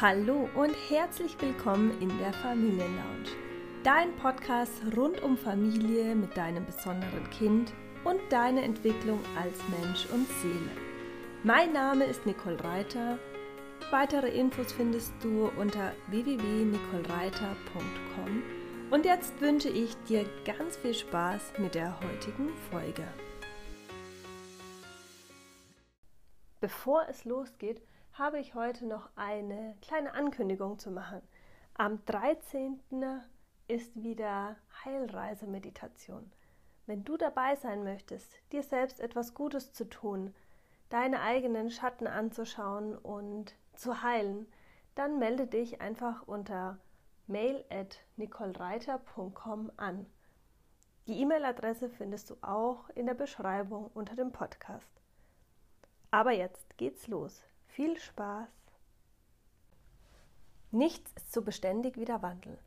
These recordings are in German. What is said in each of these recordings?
Hallo und herzlich willkommen in der Familienlounge. Dein Podcast rund um Familie mit deinem besonderen Kind und deine Entwicklung als Mensch und Seele. Mein Name ist Nicole Reiter. Weitere Infos findest du unter www.nicolereiter.com. Und jetzt wünsche ich dir ganz viel Spaß mit der heutigen Folge. Bevor es losgeht, habe ich heute noch eine kleine Ankündigung zu machen. Am 13. ist wieder Heilreisemeditation. Wenn du dabei sein möchtest, dir selbst etwas Gutes zu tun, deine eigenen Schatten anzuschauen und zu heilen, dann melde dich einfach unter mail at nicolereiter.com an. Die E-Mail-Adresse findest du auch in der Beschreibung unter dem Podcast. Aber jetzt geht's los. Viel Spaß! Nichts ist so beständig wie der Wandel.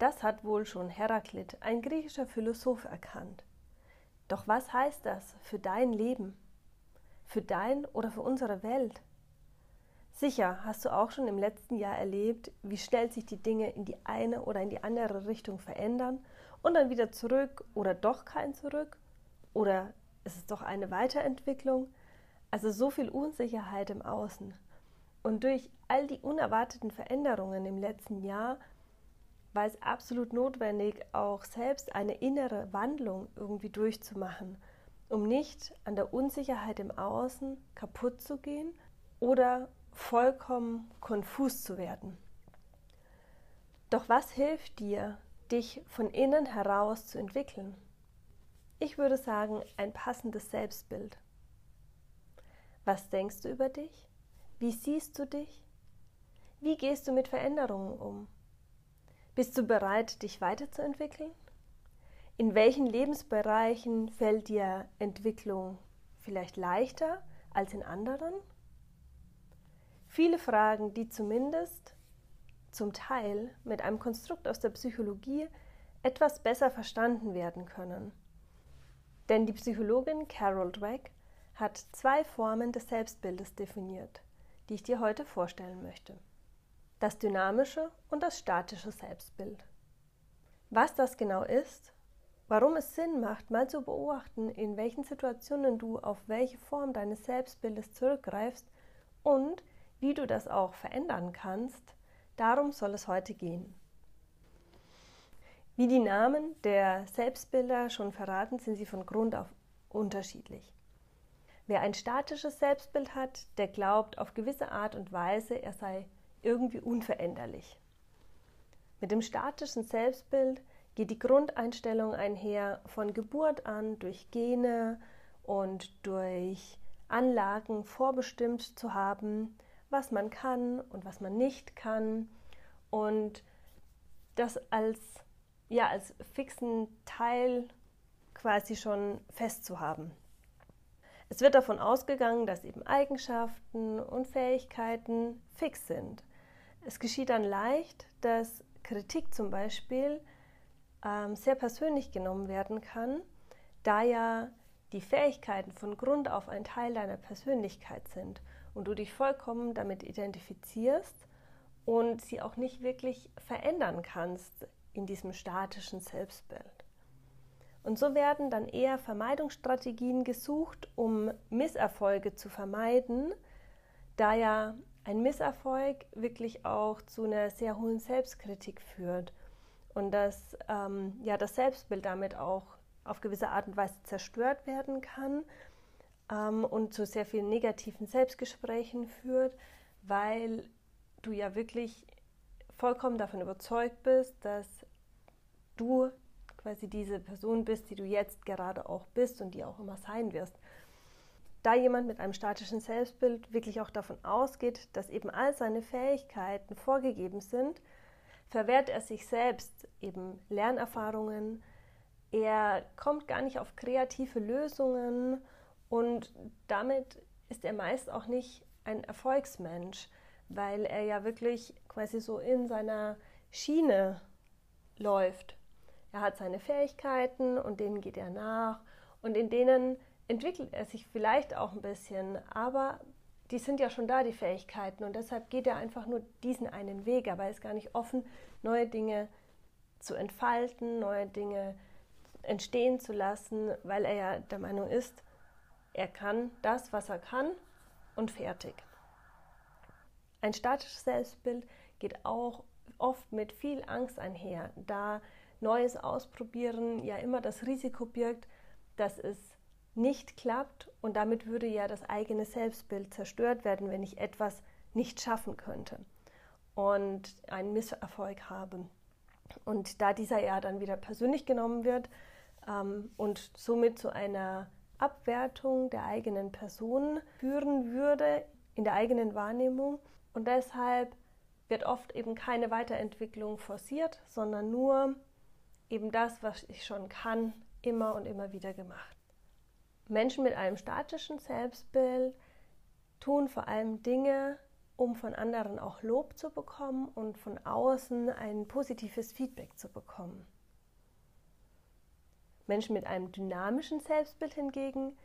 Das hat wohl schon Heraklit, ein griechischer Philosoph, erkannt. Doch was heißt das für dein Leben? Für dein oder für unsere Welt? Sicher hast du auch schon im letzten Jahr erlebt, wie schnell sich die Dinge in die eine oder in die andere Richtung verändern und dann wieder zurück oder doch kein Zurück oder ist es doch eine Weiterentwicklung? Also so viel Unsicherheit im Außen. Und durch all die unerwarteten Veränderungen im letzten Jahr war es absolut notwendig, auch selbst eine innere Wandlung irgendwie durchzumachen, um nicht an der Unsicherheit im Außen kaputt zu gehen oder vollkommen konfus zu werden. Doch was hilft dir, dich von innen heraus zu entwickeln? Ich würde sagen, ein passendes Selbstbild. Was denkst du über dich? Wie siehst du dich? Wie gehst du mit Veränderungen um? Bist du bereit, dich weiterzuentwickeln? In welchen Lebensbereichen fällt dir Entwicklung vielleicht leichter als in anderen? Viele Fragen, die zumindest zum Teil mit einem Konstrukt aus der Psychologie etwas besser verstanden werden können. Denn die Psychologin Carol Dweck hat zwei Formen des Selbstbildes definiert, die ich dir heute vorstellen möchte. Das dynamische und das statische Selbstbild. Was das genau ist, warum es Sinn macht, mal zu beobachten, in welchen Situationen du auf welche Form deines Selbstbildes zurückgreifst und wie du das auch verändern kannst, darum soll es heute gehen. Wie die Namen der Selbstbilder schon verraten, sind sie von Grund auf unterschiedlich. Wer ein statisches Selbstbild hat, der glaubt auf gewisse Art und Weise, er sei irgendwie unveränderlich. Mit dem statischen Selbstbild geht die Grundeinstellung einher, von Geburt an durch Gene und durch Anlagen vorbestimmt zu haben, was man kann und was man nicht kann und das als ja als fixen Teil quasi schon festzuhaben. Es wird davon ausgegangen, dass eben Eigenschaften und Fähigkeiten fix sind. Es geschieht dann leicht, dass Kritik zum Beispiel ähm, sehr persönlich genommen werden kann, da ja die Fähigkeiten von Grund auf ein Teil deiner Persönlichkeit sind und du dich vollkommen damit identifizierst und sie auch nicht wirklich verändern kannst in diesem statischen Selbstbild. Und so werden dann eher Vermeidungsstrategien gesucht, um Misserfolge zu vermeiden, da ja ein Misserfolg wirklich auch zu einer sehr hohen Selbstkritik führt und dass ähm, ja das Selbstbild damit auch auf gewisse Art und Weise zerstört werden kann ähm, und zu sehr vielen negativen Selbstgesprächen führt, weil du ja wirklich vollkommen davon überzeugt bist, dass du quasi diese Person bist, die du jetzt gerade auch bist und die auch immer sein wirst. Da jemand mit einem statischen Selbstbild wirklich auch davon ausgeht, dass eben all seine Fähigkeiten vorgegeben sind, verwehrt er sich selbst eben Lernerfahrungen, er kommt gar nicht auf kreative Lösungen und damit ist er meist auch nicht ein Erfolgsmensch, weil er ja wirklich quasi so in seiner Schiene läuft er hat seine Fähigkeiten und denen geht er nach und in denen entwickelt er sich vielleicht auch ein bisschen, aber die sind ja schon da, die Fähigkeiten. Und deshalb geht er einfach nur diesen einen Weg, aber er ist gar nicht offen, neue Dinge zu entfalten, neue Dinge entstehen zu lassen, weil er ja der Meinung ist, er kann das, was er kann und fertig. Ein statisches Selbstbild geht auch oft mit viel Angst einher, da Neues ausprobieren ja immer das Risiko birgt, dass es nicht klappt und damit würde ja das eigene Selbstbild zerstört werden, wenn ich etwas nicht schaffen könnte und einen Misserfolg habe. Und da dieser ja dann wieder persönlich genommen wird ähm, und somit zu einer Abwertung der eigenen Person führen würde in der eigenen Wahrnehmung und deshalb wird oft eben keine Weiterentwicklung forciert, sondern nur eben das, was ich schon kann, immer und immer wieder gemacht. Menschen mit einem statischen Selbstbild tun vor allem Dinge, um von anderen auch Lob zu bekommen und von außen ein positives Feedback zu bekommen. Menschen mit einem dynamischen Selbstbild hingegen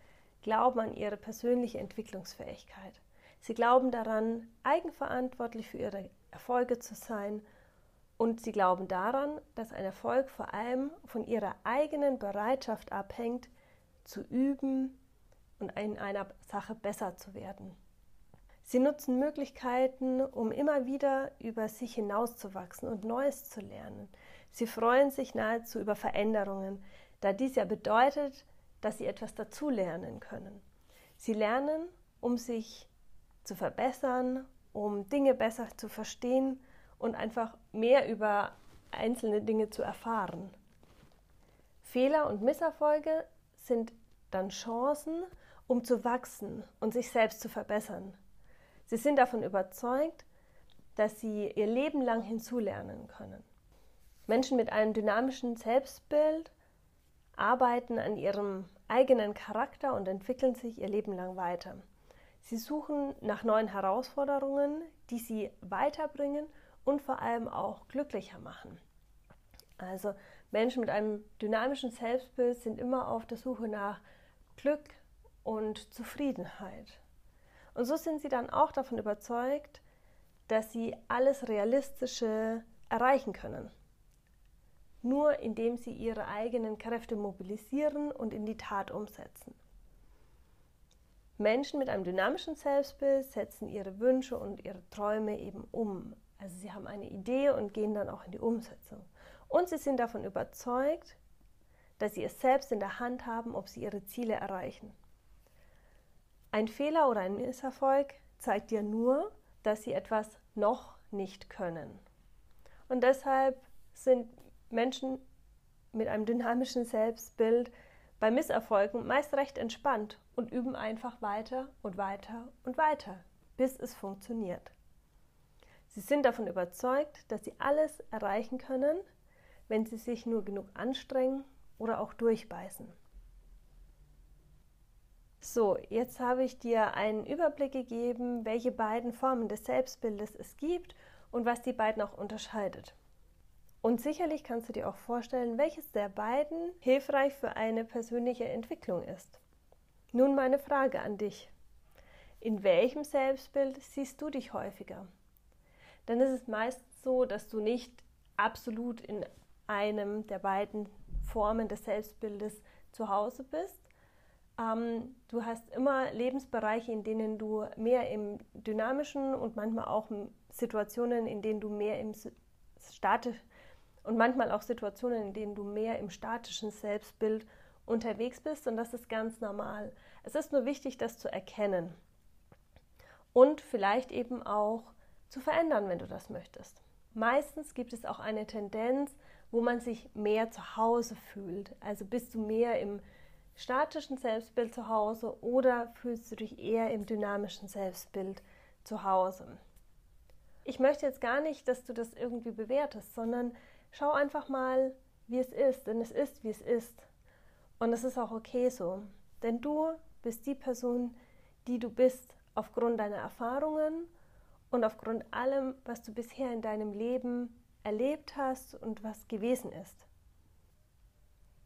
glauben an ihre persönliche Entwicklungsfähigkeit. Sie glauben daran, eigenverantwortlich für ihre Erfolge zu sein und sie glauben daran, dass ein Erfolg vor allem von ihrer eigenen Bereitschaft abhängt, zu üben und in einer Sache besser zu werden. Sie nutzen Möglichkeiten, um immer wieder über sich hinauszuwachsen und Neues zu lernen. Sie freuen sich nahezu über Veränderungen, da dies ja bedeutet, dass sie etwas dazulernen können. Sie lernen, um sich zu verbessern, um Dinge besser zu verstehen und einfach mehr über einzelne Dinge zu erfahren. Fehler und Misserfolge sind dann Chancen, um zu wachsen und sich selbst zu verbessern. Sie sind davon überzeugt, dass sie ihr Leben lang hinzulernen können. Menschen mit einem dynamischen Selbstbild arbeiten an ihrem eigenen Charakter und entwickeln sich ihr Leben lang weiter. Sie suchen nach neuen Herausforderungen, die sie weiterbringen und vor allem auch glücklicher machen. Also Menschen mit einem dynamischen Selbstbild sind immer auf der Suche nach Glück und Zufriedenheit. Und so sind sie dann auch davon überzeugt, dass sie alles Realistische erreichen können. Nur indem sie ihre eigenen Kräfte mobilisieren und in die Tat umsetzen. Menschen mit einem dynamischen Selbstbild setzen ihre Wünsche und ihre Träume eben um. Also sie haben eine Idee und gehen dann auch in die Umsetzung. Und sie sind davon überzeugt, dass sie es selbst in der Hand haben, ob sie ihre Ziele erreichen. Ein Fehler oder ein Misserfolg zeigt dir nur, dass sie etwas noch nicht können. Und deshalb sind Menschen mit einem dynamischen Selbstbild bei Misserfolgen meist recht entspannt und üben einfach weiter und weiter und weiter, bis es funktioniert. Sie sind davon überzeugt, dass sie alles erreichen können, wenn sie sich nur genug anstrengen oder auch durchbeißen. So, jetzt habe ich dir einen Überblick gegeben, welche beiden Formen des Selbstbildes es gibt und was die beiden auch unterscheidet. Und sicherlich kannst du dir auch vorstellen, welches der beiden hilfreich für eine persönliche Entwicklung ist. Nun meine Frage an dich. In welchem Selbstbild siehst du dich häufiger? Dann ist es meist so, dass du nicht absolut in einem der beiden Formen des Selbstbildes zu Hause bist. Ähm, du hast immer Lebensbereiche, in denen du mehr im dynamischen und manchmal auch Situationen, in denen du mehr im statischen und manchmal auch Situationen, in denen du mehr im statischen Selbstbild unterwegs bist und das ist ganz normal. Es ist nur wichtig, das zu erkennen und vielleicht eben auch zu verändern, wenn du das möchtest. Meistens gibt es auch eine Tendenz, wo man sich mehr zu Hause fühlt. Also bist du mehr im statischen Selbstbild zu Hause oder fühlst du dich eher im dynamischen Selbstbild zu Hause? Ich möchte jetzt gar nicht, dass du das irgendwie bewertest, sondern schau einfach mal, wie es ist, denn es ist, wie es ist. Und es ist auch okay so, denn du bist die Person, die du bist, aufgrund deiner Erfahrungen und aufgrund allem, was du bisher in deinem Leben erlebt hast und was gewesen ist.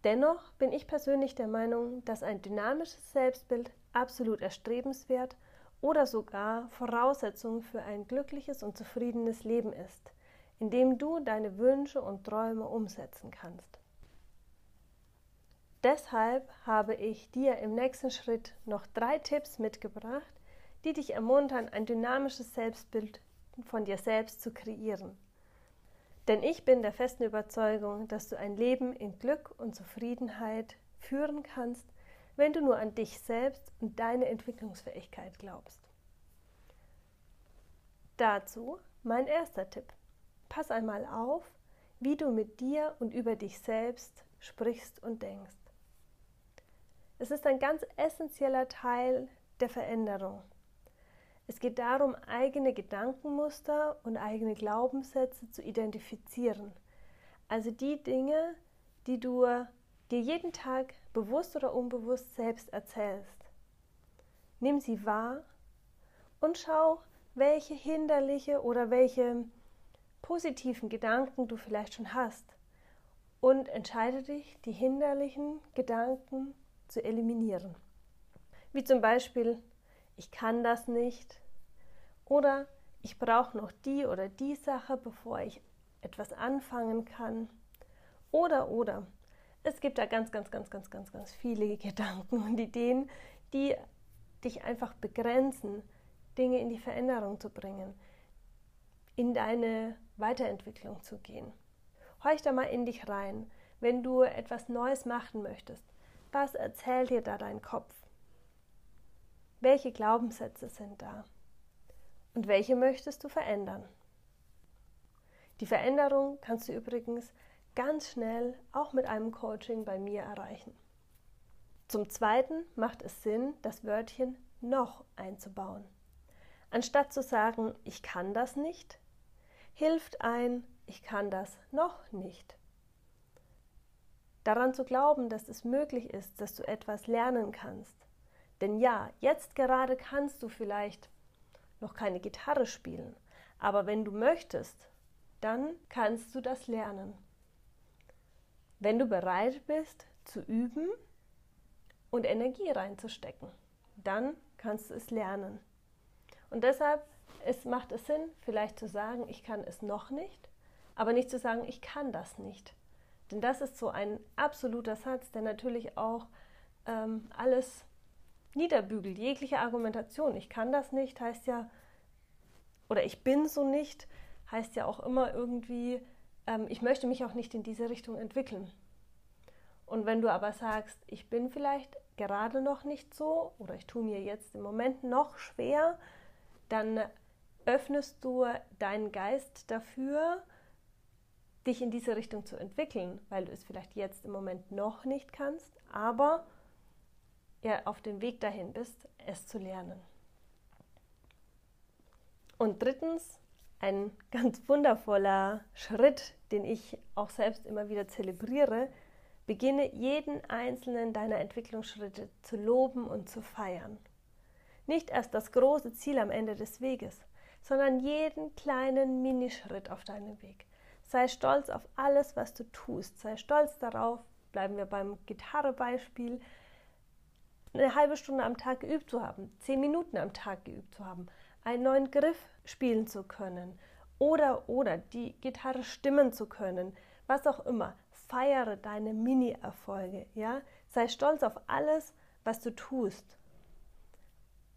Dennoch bin ich persönlich der Meinung, dass ein dynamisches Selbstbild absolut erstrebenswert oder sogar Voraussetzung für ein glückliches und zufriedenes Leben ist, in dem du deine Wünsche und Träume umsetzen kannst. Deshalb habe ich dir im nächsten Schritt noch drei Tipps mitgebracht, die dich ermuntern, ein dynamisches Selbstbild von dir selbst zu kreieren. Denn ich bin der festen Überzeugung, dass du ein Leben in Glück und Zufriedenheit führen kannst, wenn du nur an dich selbst und deine Entwicklungsfähigkeit glaubst. Dazu mein erster Tipp. Pass einmal auf, wie du mit dir und über dich selbst sprichst und denkst. Es ist ein ganz essentieller Teil der Veränderung. Es geht darum, eigene Gedankenmuster und eigene Glaubenssätze zu identifizieren. Also die Dinge, die du dir jeden Tag bewusst oder unbewusst selbst erzählst. Nimm sie wahr und schau, welche hinderliche oder welche positiven Gedanken du vielleicht schon hast. Und entscheide dich, die hinderlichen Gedanken zu eliminieren. Wie zum Beispiel, ich kann das nicht oder ich brauche noch die oder die Sache, bevor ich etwas anfangen kann. Oder, oder. Es gibt da ganz, ganz, ganz, ganz, ganz, ganz viele Gedanken und Ideen, die dich einfach begrenzen, Dinge in die Veränderung zu bringen, in deine Weiterentwicklung zu gehen. Horch da mal in dich rein, wenn du etwas Neues machen möchtest. Was erzählt dir da dein Kopf? Welche Glaubenssätze sind da? Und welche möchtest du verändern? Die Veränderung kannst du übrigens ganz schnell auch mit einem Coaching bei mir erreichen. Zum Zweiten macht es Sinn, das Wörtchen noch einzubauen. Anstatt zu sagen, ich kann das nicht, hilft ein, ich kann das noch nicht. Daran zu glauben, dass es möglich ist, dass du etwas lernen kannst, denn ja, jetzt gerade kannst du vielleicht noch keine Gitarre spielen, aber wenn du möchtest, dann kannst du das lernen. Wenn du bereit bist zu üben und Energie reinzustecken, dann kannst du es lernen. Und deshalb es macht es Sinn, vielleicht zu sagen, ich kann es noch nicht, aber nicht zu sagen, ich kann das nicht. Denn das ist so ein absoluter Satz, der natürlich auch ähm, alles niederbügelt, jegliche Argumentation. Ich kann das nicht, heißt ja, oder ich bin so nicht, heißt ja auch immer irgendwie, ähm, ich möchte mich auch nicht in diese Richtung entwickeln. Und wenn du aber sagst, ich bin vielleicht gerade noch nicht so oder ich tue mir jetzt im Moment noch schwer, dann öffnest du deinen Geist dafür, dich in diese Richtung zu entwickeln, weil du es vielleicht jetzt im Moment noch nicht kannst, aber ja auf dem Weg dahin bist, es zu lernen. Und drittens, ein ganz wundervoller Schritt, den ich auch selbst immer wieder zelebriere, beginne jeden einzelnen deiner Entwicklungsschritte zu loben und zu feiern. Nicht erst das große Ziel am Ende des Weges, sondern jeden kleinen Minischritt auf deinem Weg. Sei stolz auf alles, was du tust. Sei stolz darauf, bleiben wir beim Gitarrebeispiel, eine halbe Stunde am Tag geübt zu haben, zehn Minuten am Tag geübt zu haben, einen neuen Griff spielen zu können oder oder die Gitarre stimmen zu können, was auch immer. Feiere deine Mini-Erfolge, ja? Sei stolz auf alles, was du tust.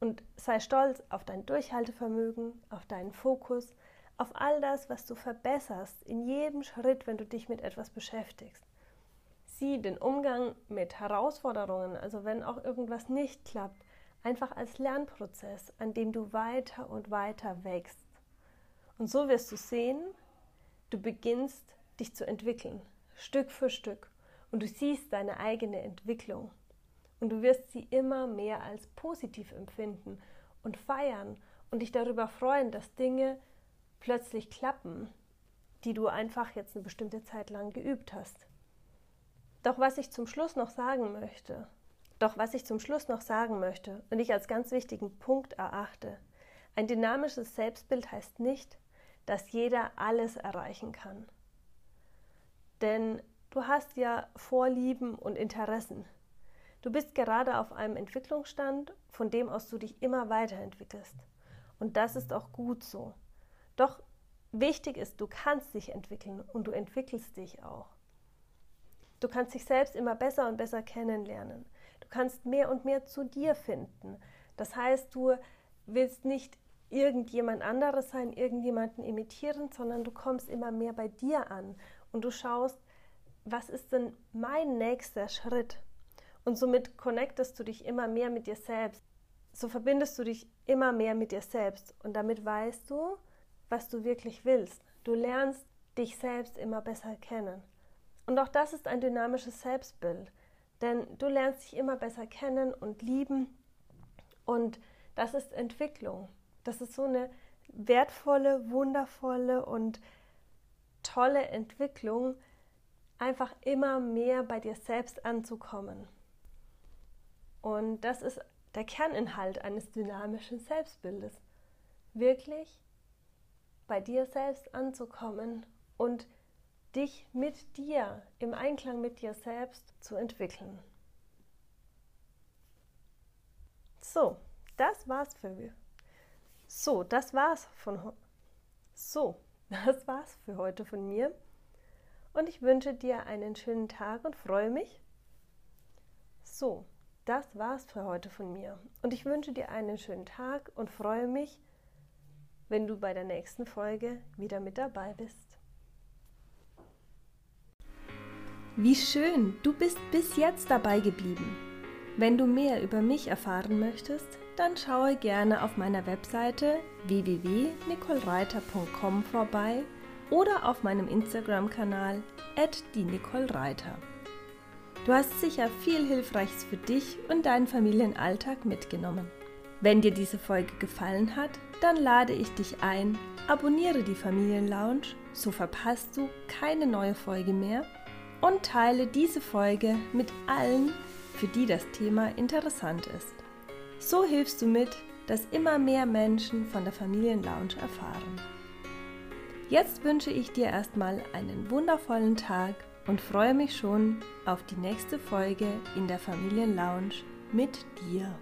Und sei stolz auf dein Durchhaltevermögen, auf deinen Fokus, auf all das, was du verbesserst in jedem Schritt, wenn du dich mit etwas beschäftigst. Sieh den Umgang mit Herausforderungen, also wenn auch irgendwas nicht klappt, einfach als Lernprozess, an dem du weiter und weiter wächst. Und so wirst du sehen, du beginnst dich zu entwickeln, Stück für Stück, und du siehst deine eigene Entwicklung. Und du wirst sie immer mehr als positiv empfinden und feiern und dich darüber freuen, dass Dinge plötzlich klappen, die du einfach jetzt eine bestimmte Zeit lang geübt hast. Doch was ich zum Schluss noch sagen möchte, doch was ich zum Schluss noch sagen möchte und ich als ganz wichtigen Punkt erachte, ein dynamisches Selbstbild heißt nicht, dass jeder alles erreichen kann. Denn du hast ja Vorlieben und Interessen. Du bist gerade auf einem Entwicklungsstand, von dem aus du dich immer weiterentwickelst. Und das ist auch gut so. Doch wichtig ist, du kannst dich entwickeln und du entwickelst dich auch. Du kannst dich selbst immer besser und besser kennenlernen. Du kannst mehr und mehr zu dir finden. Das heißt, du willst nicht irgendjemand anderes sein, irgendjemanden imitieren, sondern du kommst immer mehr bei dir an und du schaust, was ist denn mein nächster Schritt? Und somit connectest du dich immer mehr mit dir selbst. So verbindest du dich immer mehr mit dir selbst und damit weißt du, was du wirklich willst. Du lernst dich selbst immer besser kennen. Und auch das ist ein dynamisches Selbstbild, denn du lernst dich immer besser kennen und lieben und das ist Entwicklung. Das ist so eine wertvolle, wundervolle und tolle Entwicklung, einfach immer mehr bei dir selbst anzukommen. Und das ist der Kerninhalt eines dynamischen Selbstbildes. Wirklich bei dir selbst anzukommen und dich mit dir, im Einklang mit dir selbst zu entwickeln. So, das war's für. So, das war's von So, das war's für heute von mir. Und ich wünsche dir einen schönen Tag und freue mich. So, das war's für heute von mir. Und ich wünsche dir einen schönen Tag und freue mich, wenn du bei der nächsten Folge wieder mit dabei bist. Wie schön, du bist bis jetzt dabei geblieben. Wenn du mehr über mich erfahren möchtest, dann schaue gerne auf meiner Webseite www.nicolereiter.com vorbei oder auf meinem Instagram-Kanal die Nicole Reiter. Du hast sicher viel Hilfreiches für dich und deinen Familienalltag mitgenommen. Wenn dir diese Folge gefallen hat, dann lade ich dich ein, abonniere die Familienlounge, so verpasst du keine neue Folge mehr und teile diese Folge mit allen, für die das Thema interessant ist. So hilfst du mit, dass immer mehr Menschen von der Familienlounge erfahren. Jetzt wünsche ich dir erstmal einen wundervollen Tag und freue mich schon auf die nächste Folge in der Familienlounge mit dir.